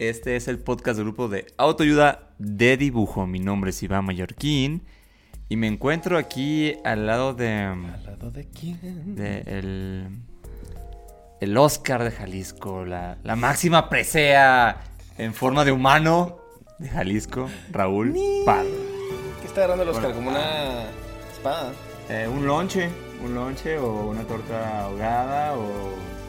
Este es el podcast del grupo de autoayuda de dibujo. Mi nombre es Iván Mallorquín y me encuentro aquí al lado de, ¿Al lado de quién? de el, el Oscar de Jalisco, la, la máxima presea en forma de humano de Jalisco, Raúl Pardo. ¿Qué está agarrando el Oscar? Bueno. Como una espada. Eh, un lonche, un lonche o una torta ahogada o...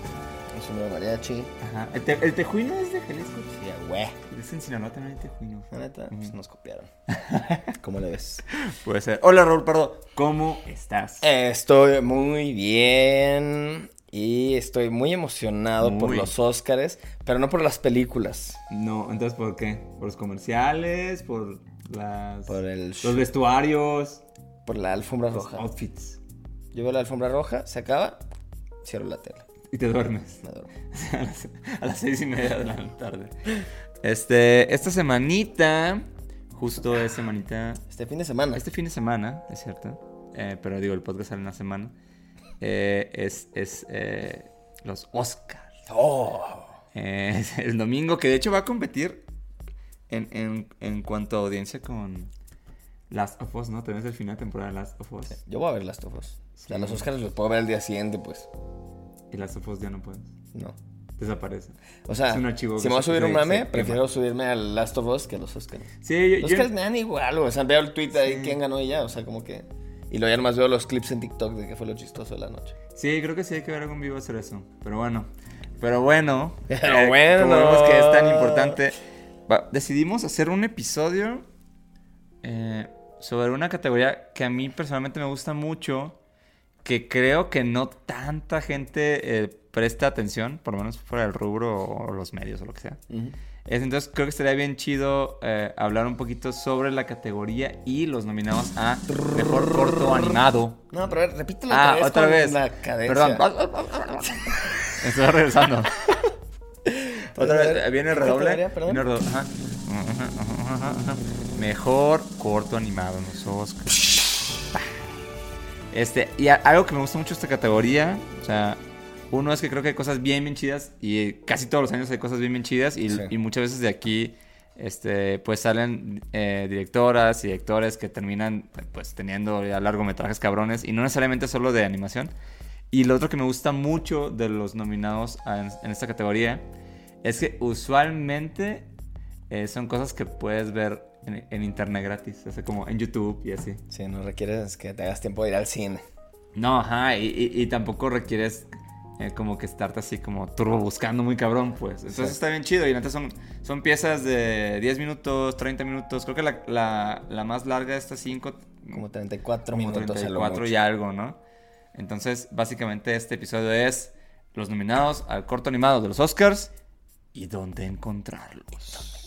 Un sombrero de mariachi. Ajá. ¿El, te- el tejuino es de Jalisco? Sí, güey. Es en Sinaloa también hay tejuino. La neta, pues nos copiaron. ¿Cómo le ves? Puede ser. Hola Raúl Pardo, ¿cómo estás? Estoy muy bien. Y estoy muy emocionado por los Oscars, pero no por las películas. No, entonces ¿por qué? ¿Por los comerciales? ¿Por las... Por el los vestuarios? por la alfombra Los roja. outfits. Yo veo la alfombra roja, se acaba, cierro la tele. Y te duermes. Me duermo. a, las, seis y media de la tarde. Este, esta semanita, justo es semanita... Este fin de semana. Este fin de semana, es cierto. eh, pero digo, el podcast sale en una semana. eh, es es eh, los Oscars. Oh. Eh, es el domingo, que de hecho va a competir en, en, en cuanto a audiencia con Last of Us, ¿no? Tenés el final de temporada de Last of Us. Yo voy a ver las tofos. O sea, los Oscars los puedo ver el día siguiente, pues. Y Last of Us ya no puedes. No. Desaparece. O sea, Es un archivo si me voy a subir un mame, se prefiero subirme al Last of Us que a los Oscars. Sí, yo, Los yo- Oscars me dan igual. O sea, veo el tweet ahí Sí. quién ganó y ya. O sea, como que. Y luego ya nomás veo los clips en TikTok de que fue lo chistoso de la noche. sí, creo que sí hay que ver algún vivo hacer eso. Pero bueno. Pero bueno. Pero eh, bueno. Como vemos que es tan importante. va, decidimos hacer un episodio eh, sobre una categoría que a mí personalmente me gusta mucho. Que creo que no tanta gente eh, presta atención, por lo menos fuera del rubro o los medios o lo que sea. Es, entonces creo que estaría bien chido eh, hablar un poquito sobre la categoría y los nominados a Mejor Corto Animado. No, pero a ver, repítelo Ah, otra vez. otra con vez. La. Perdón. Estoy regresando. otra vez, viene el ¿Qué redoble. Viene el redoble. Ajá. Mejor corto animado en los Oscars. Este, y a- algo que me gusta mucho de esta categoría, o sea, uno es que creo que hay cosas bien, bien chidas y casi todos los años hay cosas bien, bien chidas y, Sí. y muchas veces de aquí, este, pues salen eh, directoras y directores que terminan, pues, teniendo ya largometrajes cabrones y no necesariamente solo de animación. Y lo otro que me gusta mucho de los nominados en esta categoría es que usualmente eh, son cosas que puedes ver en, en internet gratis, o sea, como en YouTube y así. Sí, no requieres que te hagas tiempo de ir al cine. No, ajá, y, y- y tampoco requieres eh, como que estarte así como turbo buscando muy cabrón, pues. Entonces Sí. está bien chido. Y entonces son, son piezas de 10 minutos, 30 minutos. Creo que la, la, la más larga está 5, Como 34 como minutos a lo 34 mucho. y algo, ¿no? Entonces, básicamente este episodio es los nominados al corto animado de los Oscars y dónde encontrarlos.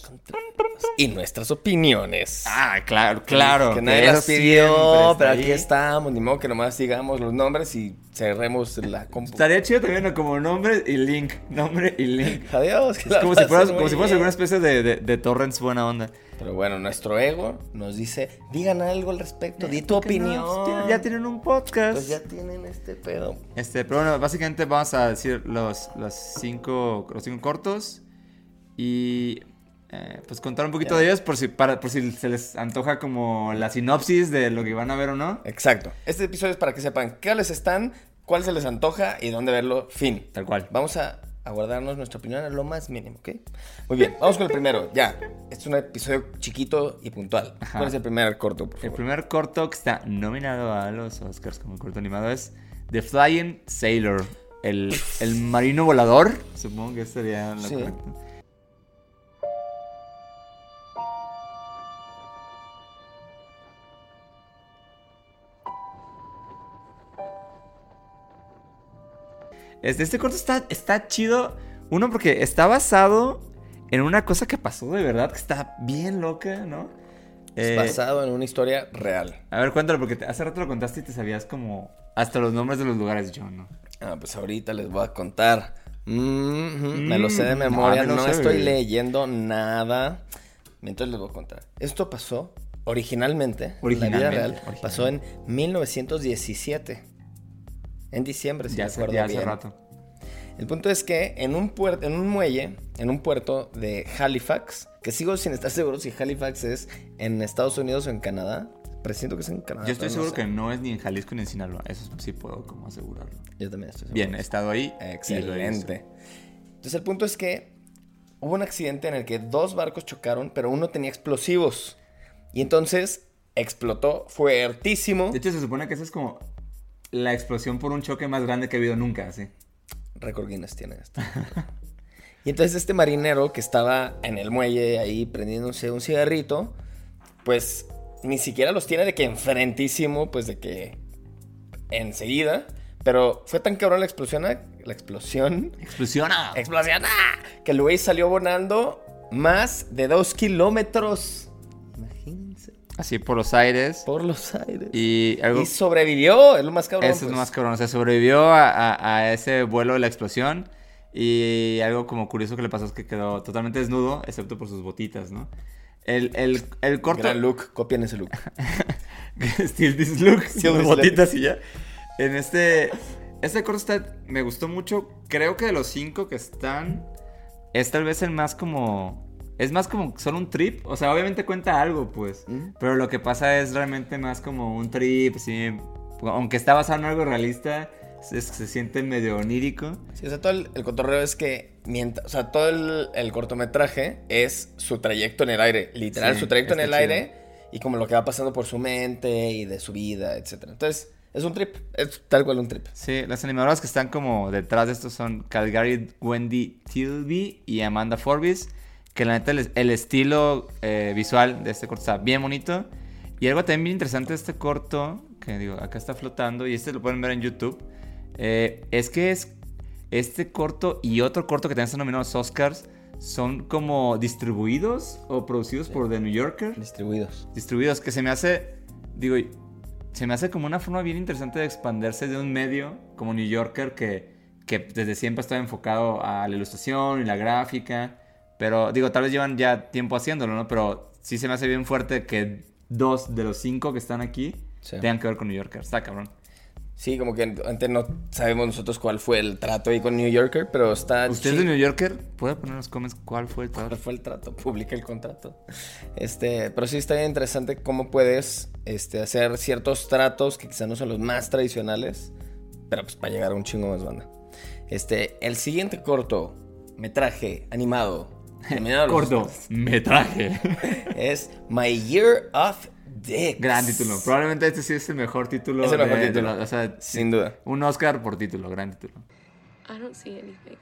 Y nuestras opiniones. Ah, claro, claro. Que nadie las pidió, pero ahí. aquí estamos. Ni modo que nomás digamos los nombres y cerremos la compu. Estaría chido también ¿no? como nombre y link. Nombre y link. Adiós. Es como si fueras, como si fueras alguna especie de, de, de torrents buena onda. Pero bueno, nuestro ego nos dice, digan algo al respecto, di tu opinión. Pues tienen- ya tienen un podcast. Pues ya tienen este pedo. Este, pero bueno, básicamente vamos a decir los, los, cinco, los cinco cortos y eh, pues contar un poquito Ya. de ellos por si, para, por si se les antoja como la sinopsis de lo que van a ver o no. Exacto. Este episodio es para que sepan qué les están, cuál se les antoja y dónde verlo. Fin. Tal cual. Vamos a, a guardarnos nuestra opinión a lo más mínimo, ¿ok? Muy bien, vamos con el primero. Ya. Este es un episodio chiquito y puntual. Ajá. ¿Cuál es el primer corto, por El favor? primer corto que está nominado a los Oscars como corto animado es The Flying Sailor. El, el marino volador. Supongo que sería lo Sí. correcto. Este, este corto está, está chido. Uno, porque está basado en una cosa que pasó de verdad, que está bien loca, ¿no? Es Eh, basado en una historia real. a ver, cuéntalo, porque te- hace rato lo contaste y te sabías como hasta los nombres de los lugares, yo, ¿no? Ah, pues ahorita les voy a contar. Me lo sé de Mm, memoria, me no sé, estoy leyendo nada. Entonces les voy a contar. Esto pasó originalmente, en la vida Originalmente, real, originalmente. pasó en 1917. En diciembre, si ya me hace, acuerdo ya hace bien. rato. El punto es que en un, puer- en un muelle, en un puerto de Halifax, que sigo sin estar seguro si Halifax es en Estados Unidos o en Canadá. Presiento que es en Canadá. Yo estoy no seguro sé. que no es ni en Jalisco ni en Sinaloa. Eso sí puedo como asegurarlo. Yo también estoy seguro. Bien, he estado ahí. Excelente. Entonces el punto es que hubo un accidente en el que dos barcos chocaron, pero uno tenía explosivos. Y entonces explotó fuertísimo. De hecho, se supone que esa es como la explosión por un choque más grande que ha habido nunca, ¿sí? Récord Guinness tiene esto. y entonces este marinero que estaba en el muelle ahí prendiéndose un cigarrito, pues ni siquiera los tiene de que enfrentísimo, pues de que enseguida. Pero fue tan cabrón la explosión, la explosión, ¡Explosiona! explosión, ¡ah! que el güey salió volando más de dos kilómetros. Así por los aires. Por los aires. Y algo... Y sobrevivió, es lo más cabrón. Eso es pues. lo más cabrón. O sea, sobrevivió a, a- a ese vuelo de la explosión. Y algo como curioso que le pasó es que quedó totalmente desnudo, excepto por sus botitas, ¿no? El, el, el corto. Gran look, copien ese look. Still this look. Still this botitas y ya. En este. Este corto está, me gustó mucho. Creo que de los cinco que están. Es tal vez el más como. Es más como solo un trip. O sea, obviamente cuenta algo, pues. ¿Mm? Pero lo que pasa es realmente más como un trip, sí. Aunque está basado en algo realista, se, se siente medio onírico. Sí, o sea, todo el, el cotorreo es que mientras, o sea, todo el, el cortometraje es su trayecto en el aire, literal, Sí, su trayecto en el chido. aire y como lo que va pasando por su mente y de su vida, etcétera. Entonces, es un trip, es tal cual un trip. Sí, las animadoras que están como detrás de esto son Calgary Wendy Tilby y Amanda Forbes. Que la neta, el, el estilo eh, visual de este corto está bien bonito. Y algo también bien interesante de este corto, que digo, acá está flotando, y este lo pueden ver en YouTube, eh, es que es este corto y otro corto que también están nominados a los Oscars son como distribuidos o producidos por The New Yorker Distribuidos. distribuidos, que se me hace, digo, se me hace como una forma bien interesante de expandirse de un medio como New Yorker que, que desde siempre está enfocado a la ilustración y la gráfica, pero digo, tal vez llevan ya tiempo haciéndolo, ¿no? Pero sí se me hace bien fuerte que dos de los cinco que están aquí Sí. tengan que ver con New Yorker, está cabrón. Sí, como que antes no sabemos nosotros cuál fue el trato ahí con New Yorker, pero está ¿Usted es de New Yorker? ¿Puede poner en los comments cuál fue el ¿Cuál trato? fue el trato? Publica el contrato. Este, pero sí está bien interesante cómo puedes este, hacer ciertos tratos que quizá no son los más tradicionales, pero pues para llegar a un chingo más banda. Este, el siguiente corto metraje animado Corto, metraje. es My Year of Dicks. gran título. Probablemente este sí es el mejor título. Es el mejor de- título. o sea, Sin duda. Un Oscar por título, gran título. I don't see anything.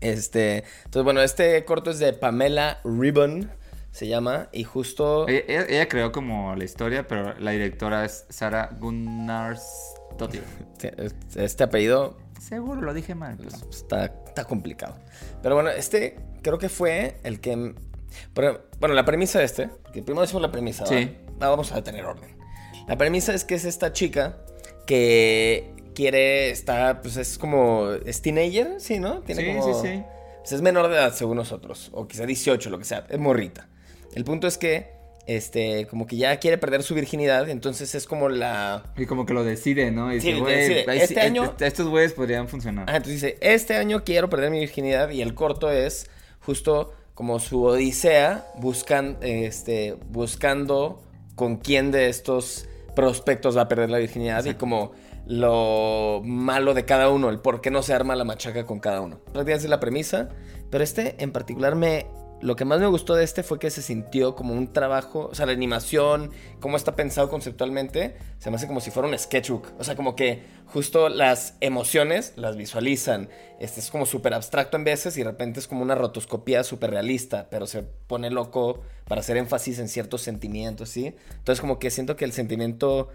Este, entonces bueno, este corto es de Pamela Ribbon, se llama, y justo... Ella, ella- ella creó como la historia, pero la directora es Sara Gunnarsdottir. Este apellido Seguro lo dije mal. pues, está, está complicado. Pero bueno, este creo que fue el que... pero, bueno, la premisa de este, primero decimos la premisa, ¿va? Sí. Ah, vamos a tener orden. La premisa es que es esta chica que quiere estar, pues es como, es teenager, ¿sí, no? Tiene Sí, como- sí, sí. pues, es menor de edad según nosotros, o quizá 18, lo que sea, es morrita. El punto es que, este, como que ya quiere perder su virginidad, entonces es como la... Y como que lo decide, ¿no? Y Sí, dice, güey, decide. Este sí- año- est- estos güeyes podrían funcionar. Ah, entonces dice, este año quiero perder mi virginidad y el corto es justo como su odisea buscan, este, buscando con quién de estos prospectos va a perder la virginidad y como lo malo de cada uno, el por qué no se arma la machaca con cada uno. Prácticamente es la premisa, pero este en particular me lo que más me gustó de este fue que se sintió como un trabajo, o sea, la animación, cómo está pensado conceptualmente, se me hace como si fuera un sketchbook. O sea, como que justo las emociones las visualizan. Este es como súper abstracto en veces y de repente es como una rotoscopía súper realista, pero se pone loco para hacer énfasis en ciertos sentimientos, ¿sí? Entonces como que siento que el sentimiento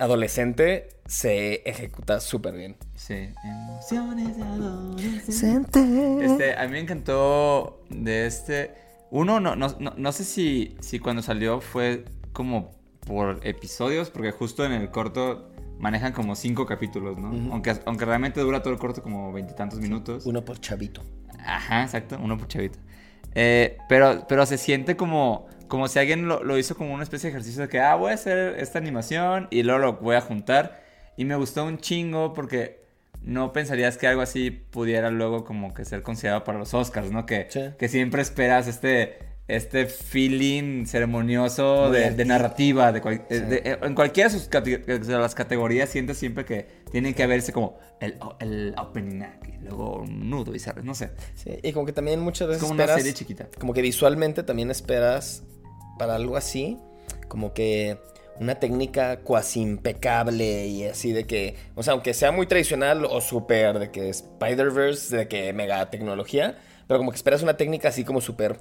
adolescente se ejecuta súper bien. Sí. Emociones de adolescente. Este, a mí me encantó de este. Uno, no, no, no, no sé si, si cuando salió fue como por episodios, porque justo en el corto manejan como cinco capítulos, ¿no? aunque, aunque realmente dura todo el corto como veintitantos minutos. Uno por chavito. Ajá, exacto, uno por chavito. Eh, pero, pero se siente como como si alguien lo, hizo como una especie de ejercicio de que, ah, voy a hacer esta animación y luego lo voy a juntar. Y me gustó un chingo porque no pensarías que algo así pudiera luego como que ser considerado para los Oscars, ¿no? Que, que siempre esperas este, este feeling ceremonioso de, narrativa. De, eh, en cualquiera de, sus de las categorías sientes siempre que tiene que haberse como el, el opening y luego un nudo y sabes, no sé. Sí, y como que también muchas veces como una serie chiquita. Como que visualmente también esperas para algo así, como que una técnica cuasi impecable y así de que, o sea, aunque sea muy tradicional o súper de que Spider-Verse, de que mega tecnología, pero como que esperas una técnica así como súper,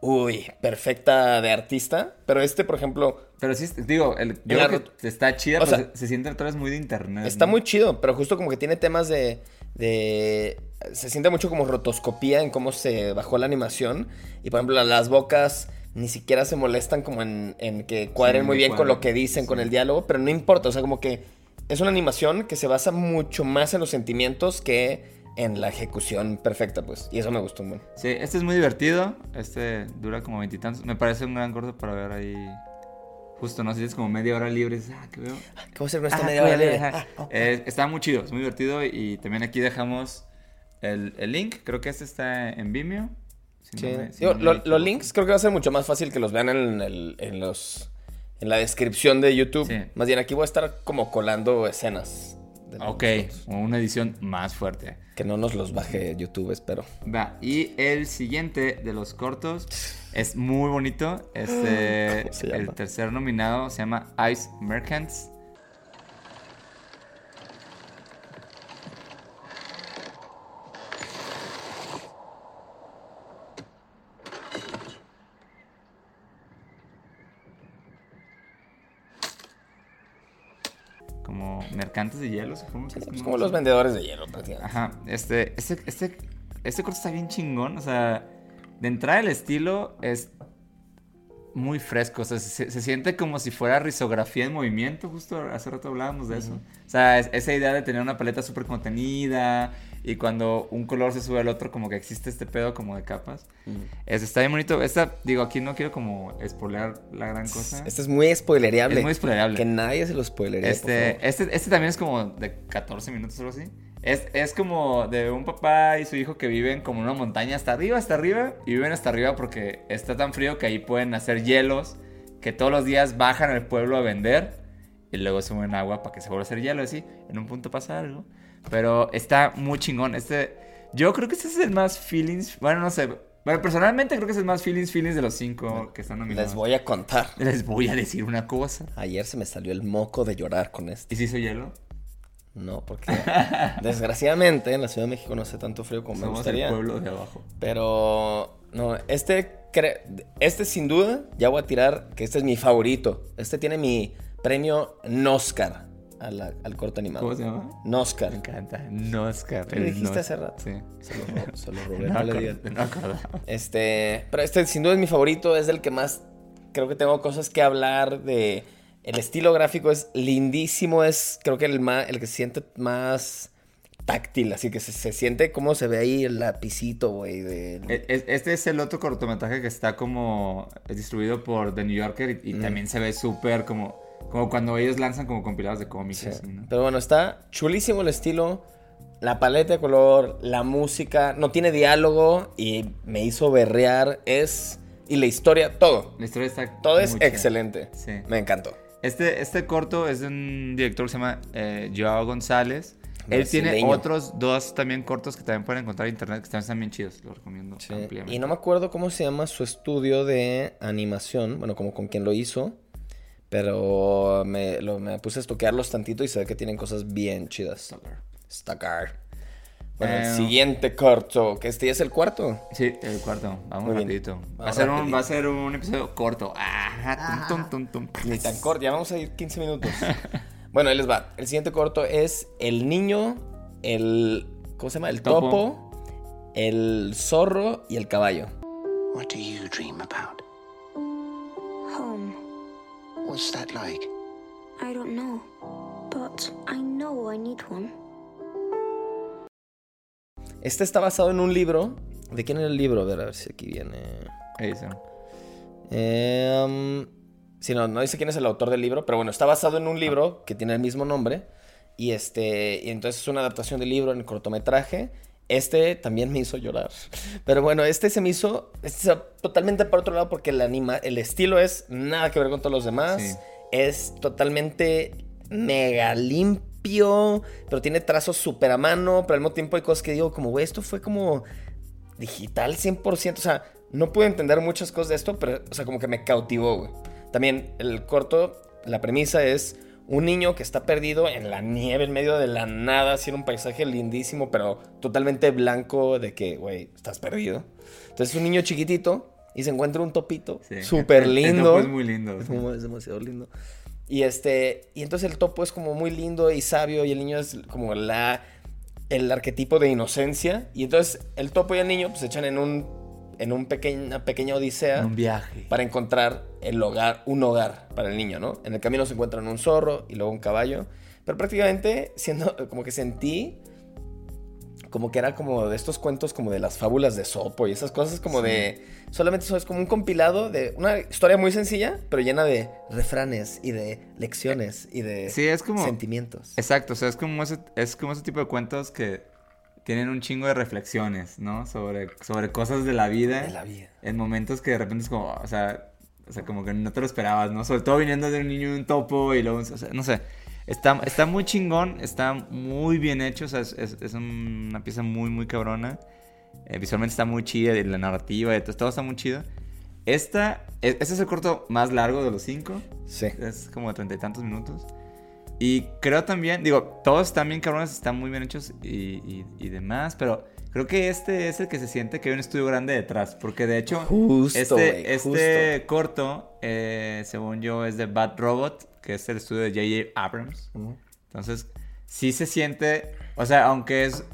uy, perfecta de artista, pero este, por ejemplo... Pero sí, digo, el, yo creo que está chida, o sea, se, siente otra vez muy de internet. Está muy chido, pero justo como que tiene temas de, de... Se siente mucho como rotoscopía en cómo se bajó la animación y, por ejemplo, las bocas ni siquiera se molestan como en, que cuadren muy bien con lo que dicen, con el diálogo, pero no importa, o sea, como que es una animación que se basa mucho más en los sentimientos que en la ejecución perfecta, pues, y eso me gustó mucho. Sí, este es muy divertido, este dura como veintitantos, me parece un gran corto para ver ahí justo, no sé si es como media hora libre. Ah, ¿qué veo? ¿Qué voy a hacer con esta ah, media hora libre? Ah, eh, está muy chido, es muy divertido. Y también aquí dejamos el, el, link. Creo que este está en Vimeo los links creo que va a ser mucho más fácil que los vean en, el, en los en la descripción de YouTube. Más bien aquí voy a estar como colando escenas. ok, una edición más fuerte. Que no nos los baje YouTube, espero. Va, y el siguiente de los cortos es muy bonito. Este, el tercer nominado se llama Ice Merchants. De hielo, supongo que es como, los vendedores de hielo, prácticamente. Ajá, este, este, este, este corto está bien chingón, o sea, de entrada el estilo es muy fresco, o sea, se, siente como si fuera risografía en movimiento, justo hace rato hablábamos de eso. O sea, esa idea de tener una paleta súper contenida y cuando un color se sube al otro, como que existe este pedo como de capas. está bien bonito. Esta, digo, aquí no quiero como spoilear la gran cosa. Este es muy spoilereable. Es muy spoilereable. Que nadie se lo spoilería. Este, este, este también es como de 14 minutos o algo así. Es, es, como de un papá y su hijo que viven como en una montaña hasta arriba, hasta arriba. Y viven hasta arriba porque está tan frío que ahí pueden hacer hielos. Que todos los días bajan al pueblo a vender. Y luego suben agua para que se vuelva a hacer hielo así. En un punto pasa algo. Pero está muy chingón. Este, yo creo que este es el más feelings. Bueno, no sé. Bueno, personalmente creo que es el más feelings, feelings de los cinco que están nominados. Les voy a contar. Les voy a decir una cosa. Ayer se me salió el moco de llorar con este. ¿Y si hizo hielo? No, porque desgraciadamente en la Ciudad de México no hace tanto frío como me gustaría. El pueblo de abajo. Pero no, este este sin duda ya voy a tirar que este es mi favorito. Este tiene mi premio Noscar al corto animado. ¿Cómo se llama? Noscar. Me encanta. Noscar. ¿Qué dijiste hace rato? Sí. Solo, Roberto no, le no Este, pero este sin duda es mi favorito, es el que más creo que tengo cosas que hablar de el estilo gráfico es lindísimo, es creo que el, más, el que se siente más táctil, así que se, siente como se ve ahí el lapicito, güey. De... E, este es el otro cortometraje que está como distribuido por The New Yorker y, también se ve súper como, como cuando ellos lanzan como compilados de cómics. Pero bueno, está chulísimo el estilo, la paleta de color, la música, no tiene diálogo y me hizo berrear, es... Y la historia, todo. La historia está... Todo es excelente. Me encantó. Este, este corto es de un director que se llama eh, Joao González. Él tiene otros dos también cortos que también pueden encontrar en internet que también están bien chidos. Los recomiendo Sí, ampliamente. Y no me acuerdo cómo se llama su estudio de animación, bueno, como con quien lo hizo, pero me, lo- me puse a estoquearlos tantito y se ve que tienen cosas bien chidas. Stacar. Bueno, el Eh, siguiente corto, que este ya es el cuarto. Sí, el cuarto. Vamos Muy rapidito. Va a, ser un, va a ser un episodio corto. Ajá, tum, tum, tum, tum. Ni tan corto, ya vamos a ir 15 minutos. bueno, ahí les va. El siguiente corto es El niño, el. ¿Cómo se llama? El Topo. topo, el zorro y el caballo. What do you dream about? Home. What's that like? I don't know. But I know I need one. Este está basado en un libro. ¿De quién era el libro? A ver, a ver si aquí viene. Ahí dice. Eh, um, sí, no, no dice quién es el autor del libro, pero bueno, está basado en un libro que tiene el mismo nombre. Y este, y entonces es una adaptación del libro en cortometraje. Este también me hizo llorar. Pero bueno, este se me hizo este totalmente para otro lado porque el, anima, el estilo es nada que ver con todos los demás. Sí. Es totalmente mega limpio, pero tiene trazos súper a mano, pero al mismo tiempo hay cosas que digo como, güey, esto fue como digital 100%. O sea, no pude entender muchas cosas de esto, pero, o sea, como que me cautivó, güey. También el corto, la premisa es un niño que está perdido en la nieve, en medio de la nada, así en un paisaje lindísimo, pero totalmente blanco de que, güey, estás perdido. Entonces, un niño chiquitito y se encuentra un topito súper lindo. es muy lindo. Es, es demasiado lindo. Y este, y entonces el topo es como muy lindo y sabio y el niño es como la el arquetipo de inocencia y entonces el topo y el niño pues se echan en un en un pequeña una pequeña odisea Un viaje. para encontrar el hogar, un hogar para el niño, ¿no? En el camino se encuentran un zorro y luego un caballo, pero prácticamente siendo como que sentí como que era como de estos cuentos como de las fábulas de Sopo y esas cosas como de solamente eso es como un compilado de una historia muy sencilla, pero llena de refranes y de lecciones y de Sí, es como- sentimientos. Exacto, o sea, es como ese, es como ese tipo de cuentos que tienen un chingo de reflexiones, ¿no? Sobre, sobre cosas de la vida. De la vida. En momentos que de repente es como, o sea, o sea, como que no te lo esperabas, ¿no? Sobre todo viniendo de un niño y un topo y luego, o sea, no sé. Está, está muy chingón, está muy bien hecho, o sea, es, es- es una pieza muy, muy cabrona. Eh, visualmente está muy chida, la narrativa, y todo, todo está muy chido. Esta, e- este es el corto más largo de los cinco. Sí. Es como de treinta y tantos minutos. Y creo también, digo, todos están bien cabrones, están muy bien hechos y, y- y demás, pero creo que este es el que se siente que hay un estudio grande detrás, porque de hecho, Justo, este, este corto, eh, según yo, es de Bad Robot, que es el estudio de J.J. Abrams. Entonces, sí se siente, o sea, aunque es,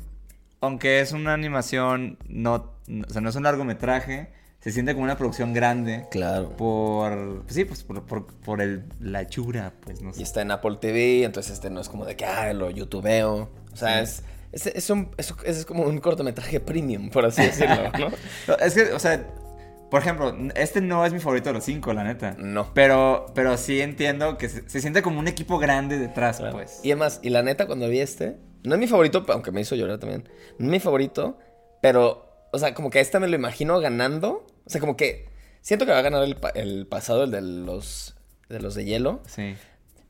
aunque es una animación, no, no- o sea, no es un largometraje, se siente como una producción grande. Claro. Por, pues sí, pues por, por, por el, la hechura, pues no Y sé. está en Apple TV, entonces este no es como de que, ah, lo youtubeo. O sea, es, es, es, un, es, es como un cortometraje premium, por así decirlo, ¿no? No, Es que, o sea, por ejemplo, este no es mi favorito de los cinco, la neta. No. Pero, pero sí entiendo que se, se siente como un equipo grande detrás, pues. Y además, y la neta, cuando vi este, no es mi favorito, aunque me hizo llorar también. No es mi favorito, pero, o sea, como que este me lo imagino ganando. O sea, como que siento que va a ganar el, pa- el pasado, el de los, de los de hielo. Sí.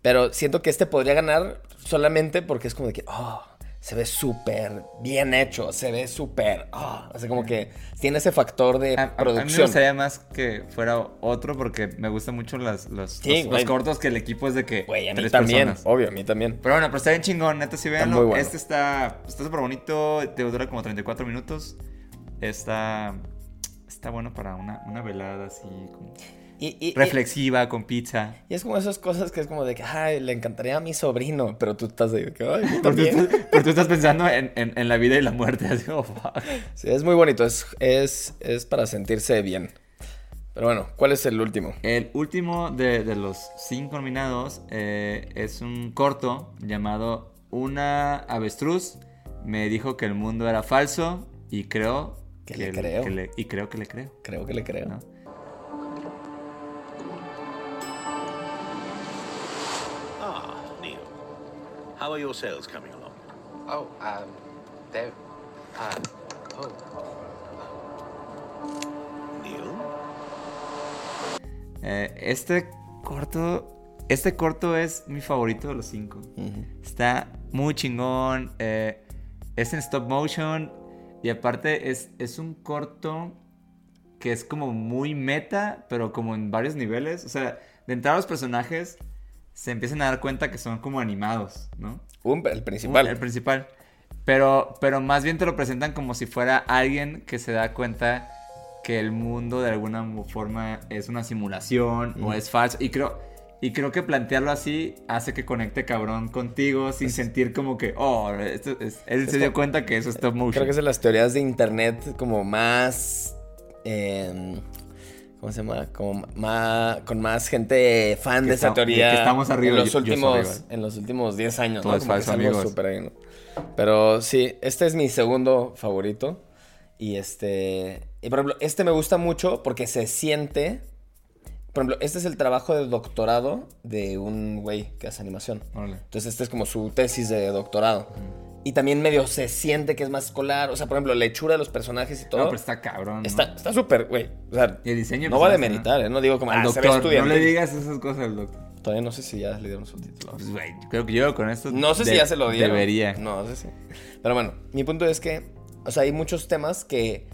Pero siento que este podría ganar solamente porque es como de que, oh, se ve súper bien hecho, se ve súper, oh, o sea, como que tiene ese factor de A, a- a mí me producción. gustaría más que fuera otro porque me gustan mucho las, los, Sí, los- los cortos que el equipo es de que Güey, a mí tres también, personas. obvio, a mí también. Pero bueno, pero está bien chingón, neta, si veanlo. bueno. Este está está súper bonito, te dura como 34 minutos. Está, está bueno para una, una velada así como Y, y- y- reflexiva con pizza. Y es como esas cosas que es como de que, ay, le encantaría a mi sobrino, pero tú estás de que, ay, Porque tú, porque tú estás pensando en, en- en la vida y la muerte, así como, fuck. Sí, es muy bonito, es, es, es para sentirse bien. Pero bueno, ¿cuál es el último? El último de, de los cinco nominados eh, es un corto llamado Una avestruz me dijo que el mundo era falso y creo Que le creo. le- y creo que le creo. Creo que le creo. ¿no? Ah, Neil. How are your sales coming along? Oh, um, they're. Uh, oh. Neil? Eh, este corto, este corto es mi favorito de los cinco. Está muy chingón. eh, es en stop motion. Y aparte es, es un corto que es como muy meta, pero como en varios niveles. O sea, de entrada los personajes se empiezan a dar cuenta que son como animados, ¿no? Un- el principal. El principal. Pero, pero más bien te lo presentan como si fuera alguien que se da cuenta que el mundo de alguna forma es una simulación o es falso. Y creo, y creo que plantearlo así hace que conecte cabrón contigo sin sentir como que, oh, esto es- él se dio cuenta que eso es stop motion. Creo que es de las teorías de internet como más. eh, ¿Cómo se llama? Como más, con más gente fan Que de esa teoría. que estamos arriba, En los yo- últimos, en los últimos 10 años. Todo ¿no? amigos. súper ahí, ¿no? Pero sí, este es mi segundo favorito. Y este. Y por ejemplo, este me gusta mucho porque se siente. Por ejemplo, este es el trabajo de doctorado de un güey que hace animación. Entonces, este es como su tesis de doctorado. Y también medio se siente que es más escolar. O sea, por ejemplo, la hechura de los personajes y todo. No, pero está cabrón. ¿no? Está está súper, güey. O sea, Y el diseño no va a demeritar, ¿eh? No digo como Al ah, se ve doctor, no estudiante. le digas esas cosas al doctor. Todavía no sé si ya le dieron subtítulos. Pues, güey, creo que yo con esto. No sé si ya se lo dieron. Debería. No sé si. Pero bueno, mi punto es que, o sea, hay muchos temas que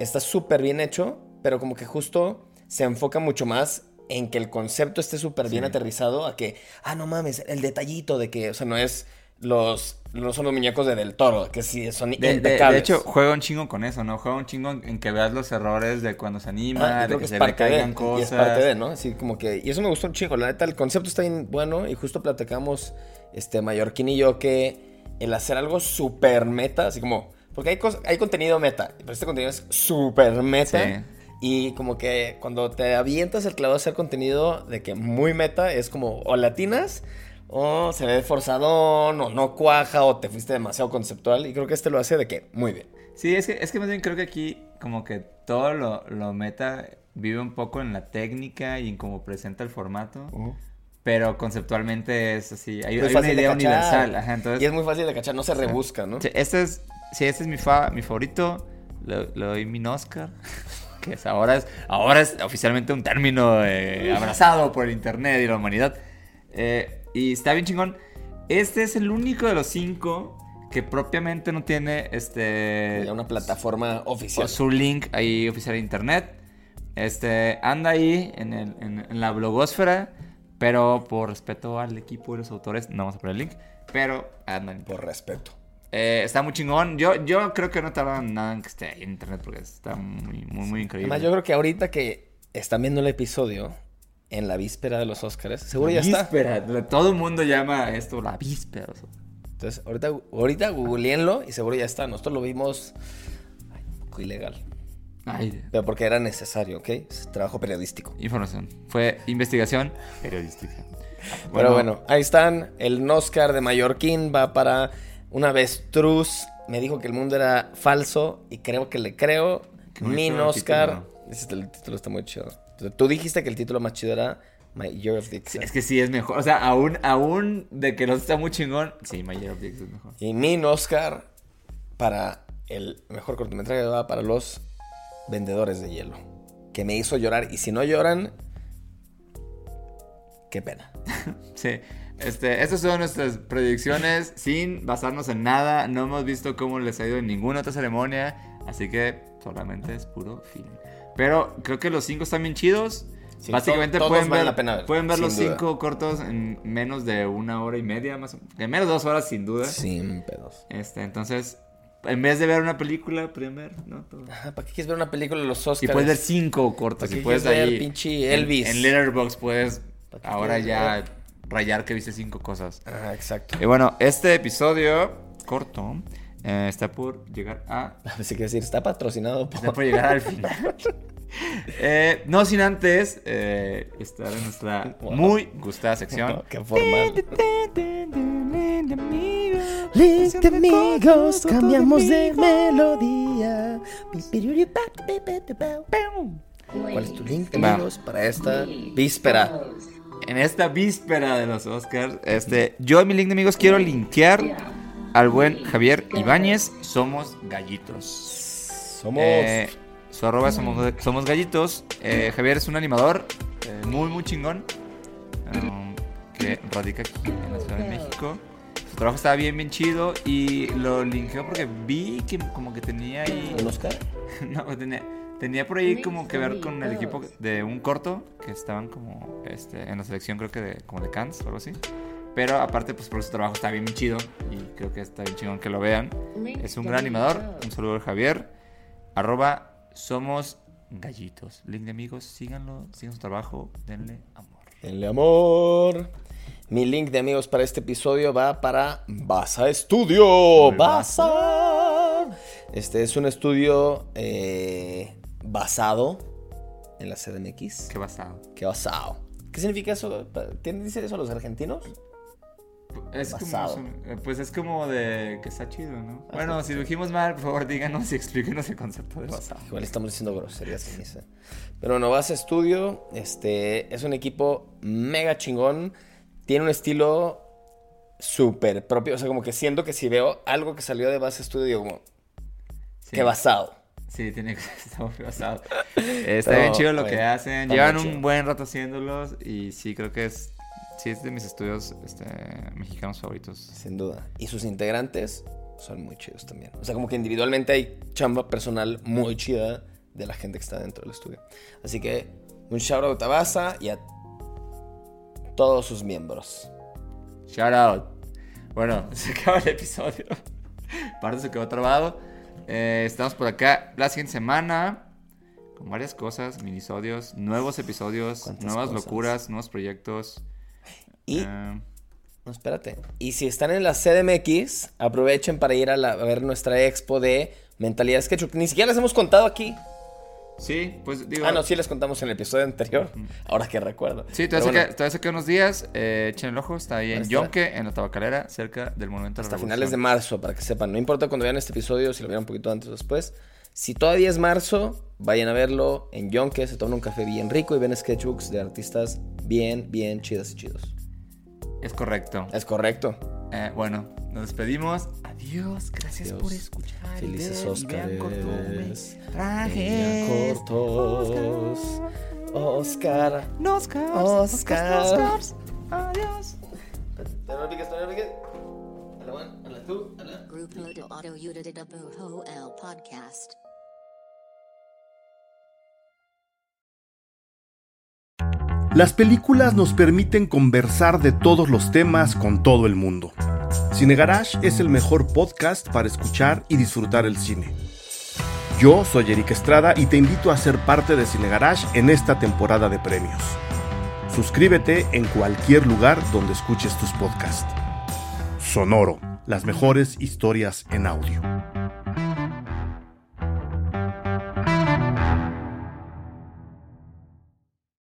está súper bien hecho, pero como que justo se enfoca mucho más en que el concepto esté súper bien Sí. aterrizado a que, ah, no mames, el detallito de que, o sea, no es los, no son los muñecos de Del Toro, que sí son De, de- impecables. de hecho, juega un chingo con eso, ¿no? Juega un chingo en, en que veas los errores de cuando se anima, Ah, y de que, se le de, caigan y cosas. es parte de, ¿no? Así como que, y eso me gustó un chingo, la neta, el concepto está bien bueno y justo platicamos, este, Mallorquín y yo, que el hacer algo súper meta, así como, porque hay, hay contenido meta, pero este contenido es súper meta. Sí. Y como que cuando te avientas el clavo de hacer contenido de que muy meta, es como o latinas o se ve forzadón o no cuaja o te fuiste demasiado conceptual y creo que este lo hace de que muy bien. Sí, es que, es que más bien creo que aquí como que todo lo, lo meta vive un poco en la técnica y en cómo presenta el formato. Pero conceptualmente es así, hay, hay una idea universal. Ajá, entonces, Y es muy fácil de cachar, no se rebusca, ¿no? Sí, este es, sí, este es mi, fa- mi favorito. Le, le doy mi Oscar. Que es ahora, es ahora es oficialmente un término eh, abrazado por el internet y la humanidad. Eh, y está bien chingón. Este es el único de los cinco que propiamente no tiene este Ya una plataforma oficial. o su link ahí oficial de internet. Este anda ahí en, el- en- en la blogosfera. Pero por respeto al equipo y los autores, no vamos a poner el link. Pero andan. Por respeto. Eh, está muy chingón. Yo, yo creo que no tardan nada en que esté ahí en internet porque está muy, muy, muy increíble. Además, yo creo que ahorita que están viendo el episodio en la víspera de los Oscars, seguro ya está. víspera. Todo el mundo llama esto la víspera. o sea. Entonces, ahorita, ahorita googleenlo y seguro ya está. Nosotros lo vimos ay, un poco ilegal. Ay, Pero porque era necesario, ¿ok? Es trabajo periodístico. información. Fue investigación periodística. Pero bueno, ahí están. El Oscar de Mallorquín va para una avestruz. Me dijo que el mundo era falso y creo que le creo. Min Oscar. Dices, El título está muy chido. Tú dijiste que el título más chido era My Year of. Es que sí es mejor. O sea, aún, aún de que no está muy chingón. Sí, My Year of Exile es mejor. Y Min Oscar para el mejor cortometraje va para los vendedores de hielo. Que me hizo llorar. Y si no lloran, qué pena. Sí. Este, estas son nuestras predicciones sin basarnos en nada. No hemos visto cómo les ha ido en ninguna otra ceremonia. Así que solamente es puro feeling. Pero creo que los cinco están bien chidos. Sí, Básicamente to- pueden ver, la pena ver, pueden ver los duda. cinco cortos en menos de una hora y media, más o En menos de dos horas, sin duda. Sin pedos. Este, entonces, en vez de ver una película, ver, ¿no? Todo. Ajá, ¿Para qué quieres ver una película de los Y Oscars? puedes ver cinco cortos. ¿Para Y puedes ver ahí. pinche en- Elvis? En, Letterboxd puedes ¿Para qué ahora ya ver? Rayar que viste cinco cosas. Ajá, exacto. Y bueno, este episodio corto eh, está por llegar a. Así que decir, está patrocinado por... Está por llegar al final. Eh, no sin antes eh, estar en nuestra muy gustada sección. Qué formal. Link de amigos, cambiamos de melodía. ¿Cuál es tu link, amigos, para esta víspera? En esta víspera de los Oscars, este, yo en mi link de amigos quiero linkear al buen Javier Ibáñez. Somos gallitos. Somos... Eh, su arroba somos, somos gallitos. Eh, Javier es un animador eh, muy, muy chingón. um, que radica aquí en la Ciudad de México. Su trabajo estaba bien, bien chido y lo linkeo porque vi que como que tenía ahí... ¿Un Oscar? No, tenía, tenía por ahí como que ver con el equipo de un corto que estaban como este, en la selección creo que de, como de Cannes o algo así. Pero aparte, pues por su trabajo está bien, chido y creo que está bien chingón que lo vean. Es un gran animador. Un saludo a Javier. Arroba somos gallitos. Link de amigos, síganlo, sigan su trabajo, denle amor. Denle amor. Mi link de amigos para este episodio va para Basa Studio. Muy Basa. Este es un estudio eh, basado en la CDMX. Qué basado. Qué basado. ¿Qué significa eso? ¿Tienen dicen eso los argentinos? Es Basado. como, eh, pues es como de que está chido, ¿no? Ah, Bueno, si lo dijimos mal, por favor díganos y explíquenos el concepto de basado. Igual estamos diciendo groserías en. Pero bueno, Base Studio este, es un equipo mega chingón. Tiene un estilo súper propio. O sea, como que siento que si veo algo que salió de Base Studio, digo como, Sí. qué basado. Sí, tiene que estar muy basado. Está bien chido lo que hacen. Llevan un chido. buen rato haciéndolos y sí, creo que es, sí, es de mis estudios este, mexicanos favoritos. Sin duda. Y sus integrantes son muy chidos también. O sea, como que individualmente hay chamba personal muy chida de la gente que está dentro del estudio. Así que un shout out a Basa y a todos sus miembros. Shout out. Bueno, se acaba el episodio. Parte se quedó trabado. Eh, estamos por acá la siguiente semana con varias cosas, minisodios, nuevos episodios, ¿Cuántas nuevas cosas? locuras, nuevos proyectos. Y Eh, No, espérate. Y si están en la CDMX, aprovechen para ir a, la- a ver nuestra expo de Mentalidad Sketchup. Ni siquiera les hemos contado aquí. Sí, pues digo. Ah, no, sí les contamos en el episodio anterior. Ahora que recuerdo. Sí, todavía, bueno, se unos días. Eh, echen el ojo, está ahí en Hasta- Yonke, en la tabacalera, cerca del Monumento a la hasta finales de marzo, para que sepan. No importa cuando vean este episodio, si lo vieron un poquito antes o después. Si todavía es marzo, vayan a verlo en Yonke. Se toman un café bien rico y ven sketchbooks de artistas bien, bien chidas y chidos. Es correcto. Es correcto. Eh, bueno, nos despedimos. Adiós, gracias Adiós. por escuchar. Felices Óscares. trajes. Cortos. Oscar. Oscars, Oscar. Oscars, Adiós. No lo piques, no lo piques. A la one, a la two, a la... Grupo de Auto el Podcast. Las películas nos permiten conversar de todos los temas con todo el mundo. Cine Garage es el mejor podcast para escuchar y disfrutar el cine. Yo soy Eric Estrada y te invito a ser parte de Cine Garage en esta temporada de premios. Suscríbete en cualquier lugar donde escuches tus podcasts. Sonoro, las mejores historias en audio.